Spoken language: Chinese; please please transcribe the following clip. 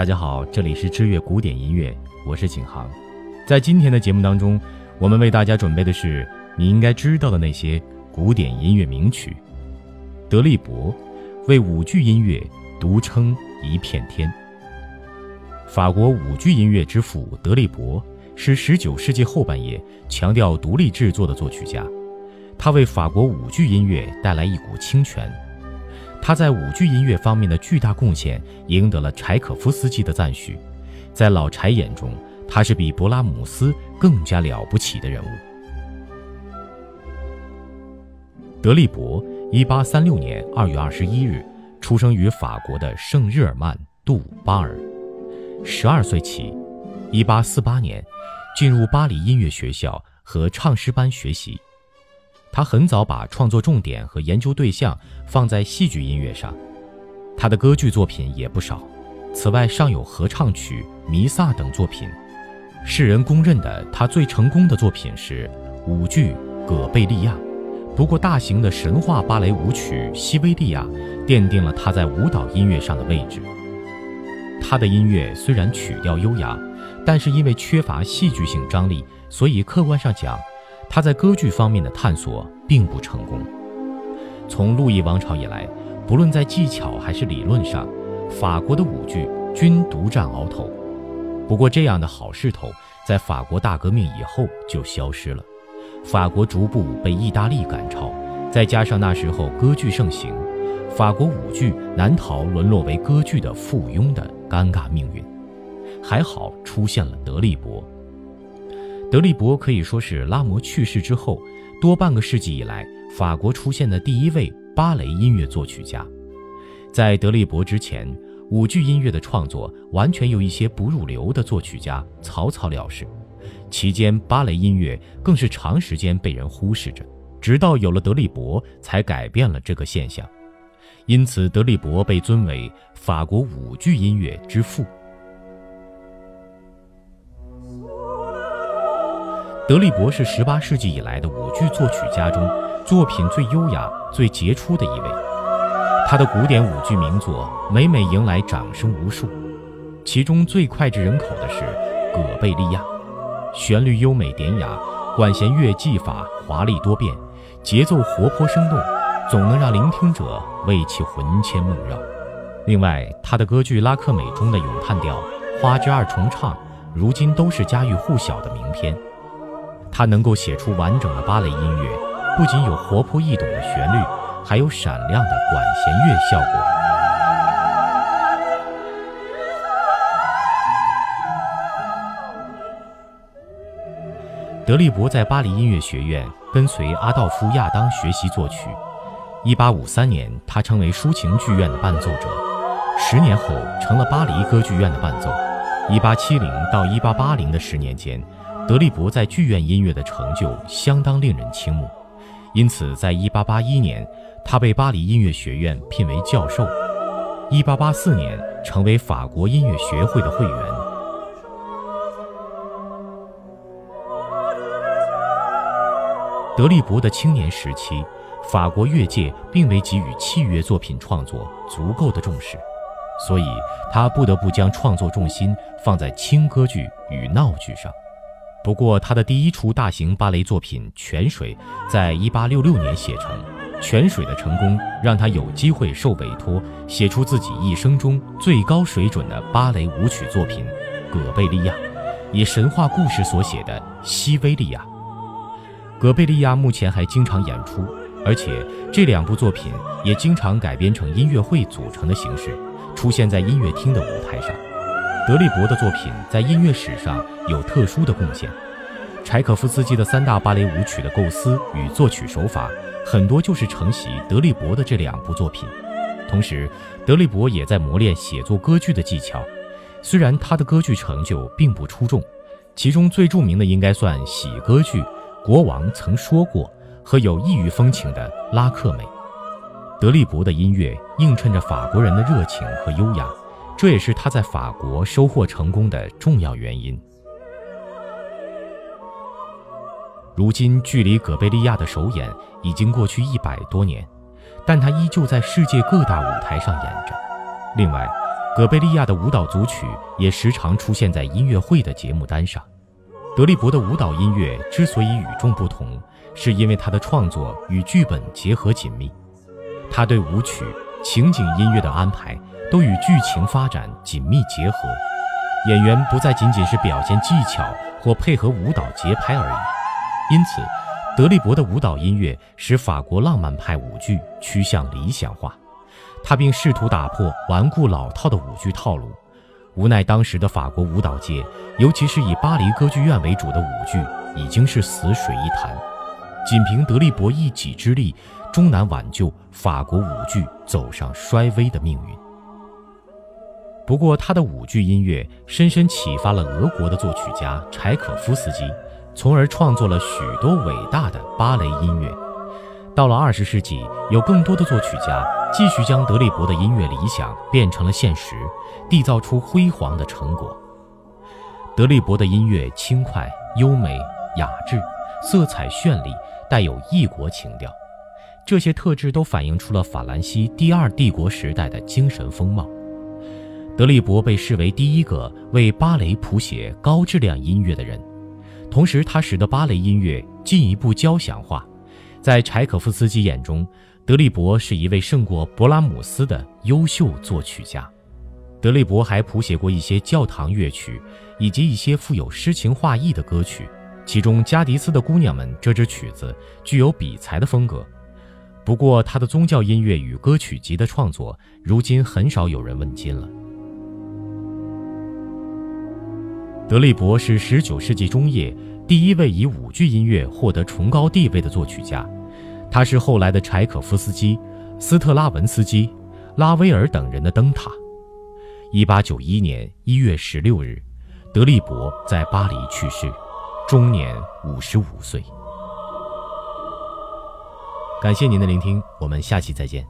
大家好，这里是知乐古典音乐，我是景航。在今天的节目当中，我们为大家准备的是你应该知道的那些古典音乐名曲。德利伯为舞剧音乐独撑一片天。法国舞剧音乐之父德利伯是19世纪后半叶强调独立制作的作曲家，他为法国舞剧音乐带来一股清泉。他在舞剧音乐方面的巨大贡献赢得了柴可夫斯基的赞许，在老柴眼中，他是比勃拉姆斯更加了不起的人物。德利伯，一八三六年二月二十一日出生于法国的圣日耳曼杜巴尔，十二岁起，一八四八年进入巴黎音乐学校和唱诗班学习。他很早把创作重点和研究对象放在戏剧音乐上，他的歌剧作品也不少。此外，尚有合唱曲、弥撒等作品。世人公认的他最成功的作品是舞剧《葛贝利亚》。不过，大型的神话芭蕾舞曲《西维利亚》奠定了他在舞蹈音乐上的位置。他的音乐虽然曲调优雅，但是因为缺乏戏剧性张力，所以客观上讲。他在歌剧方面的探索并不成功。从路易王朝以来，不论在技巧还是理论上，法国的舞剧均独占鳌头。不过，这样的好势头在法国大革命以后就消失了。法国逐步被意大利赶超，再加上那时候歌剧盛行，法国舞剧难逃沦落为歌剧的附庸的尴尬命运。还好出现了德利伯。德利伯可以说是拉摩去世之后多半个世纪以来法国出现的第一位芭蕾音乐作曲家。在德利伯之前，舞剧音乐的创作完全由一些不入流的作曲家草草了事，期间芭蕾音乐更是长时间被人忽视着，直到有了德利伯，才改变了这个现象。因此，德利伯被尊为法国舞剧音乐之父。德利伯是18世纪以来的舞剧作曲家中作品最优雅、最杰出的一位。他的古典舞剧名作每每迎来掌声无数，其中最脍炙人口的是《葛贝利亚》，旋律优美典雅，管弦乐技法华丽多变，节奏活泼生动，总能让聆听者为其魂牵梦绕。另外，他的歌剧《拉克美》中的咏叹调、花之二重唱，如今都是家喻户晓的名篇。他能够写出完整的芭蕾音乐，不仅有活泼易懂的旋律，还有闪亮的管弦乐效果。德利伯在巴黎音乐学院跟随阿道夫·亚当学习作曲。1853年，他成为抒情剧院的伴奏者，十年后成了巴黎歌剧院的伴奏。1870到1880的十年间。德利伯在剧院音乐的成就相当令人倾慕，因此，在1881年，他被巴黎音乐学院聘为教授；1884年，成为法国音乐学会的会员。德利伯的青年时期，法国乐界并未给予器乐作品创作足够的重视，所以他不得不将创作重心放在轻歌剧与闹剧上。不过，他的第一出大型芭蕾作品《泉水》在1866年写成，《泉水》的成功让他有机会受委托写出自己一生中最高水准的芭蕾舞曲作品《葛贝利亚》，以神话故事所写的《西维利亚》。《葛贝利亚》目前还经常演出，而且这两部作品也经常改编成音乐会组成的形式，出现在音乐厅的舞台上。德利伯的作品在音乐史上有特殊的贡献。柴可夫斯基的三大芭蕾舞曲的构思与作曲手法，很多就是承袭德利伯的这两部作品。同时，德利伯也在磨练写作歌剧的技巧。虽然他的歌剧成就并不出众，其中最著名的应该算喜歌剧《国王曾说过》和有异域风情的《拉克美》。德利伯的音乐映衬着法国人的热情和优雅。这也是他在法国收获成功的重要原因。如今，距离葛贝利亚的首演已经过去一百多年，但他依旧在世界各大舞台上演着。另外，葛贝利亚的舞蹈组曲也时常出现在音乐会的节目单上。德利伯的舞蹈音乐之所以与众不同，是因为他的创作与剧本结合紧密，他对舞曲、情景音乐的安排都与剧情发展紧密结合，演员不再仅仅是表现技巧或配合舞蹈节拍而已。因此，德利伯的舞蹈音乐使法国浪漫派舞剧趋向理想化。他并试图打破顽固老套的舞剧套路，无奈当时的法国舞蹈界，尤其是以巴黎歌剧院为主的舞剧，已经是死水一潭。仅凭德利伯一己之力，终难挽救法国舞剧走上衰微的命运。不过，他的舞剧音乐深深启发了俄国的作曲家柴可夫斯基，从而创作了许多伟大的芭蕾音乐。到了二十世纪，有更多的作曲家继续将德利伯的音乐理想变成了现实，缔造出辉煌的成果。德利伯的音乐轻快、优美、雅致，色彩绚丽，带有异国情调，这些特质都反映出了法兰西第二帝国时代的精神风貌。德利伯被视为第一个为芭蕾谱写高质量音乐的人，同时他使得芭蕾音乐进一步交响化。在柴可夫斯基眼中，德利伯是一位胜过勃拉姆斯的优秀作曲家。德利伯还谱写过一些教堂乐曲，以及一些富有诗情画意的歌曲，其中《加迪斯的姑娘们》这支曲子具有比才的风格。不过，他的宗教音乐与歌曲集的创作，如今很少有人问津了。德利伯是19世纪中叶。第一位以舞剧音乐获得崇高地位的作曲家，他是后来的柴可夫斯基、斯特拉文斯基、拉威尔等人的灯塔。一八九一年一月十六日，德利伯在巴黎去世，终年五十五岁。感谢您的聆听，我们下期再见。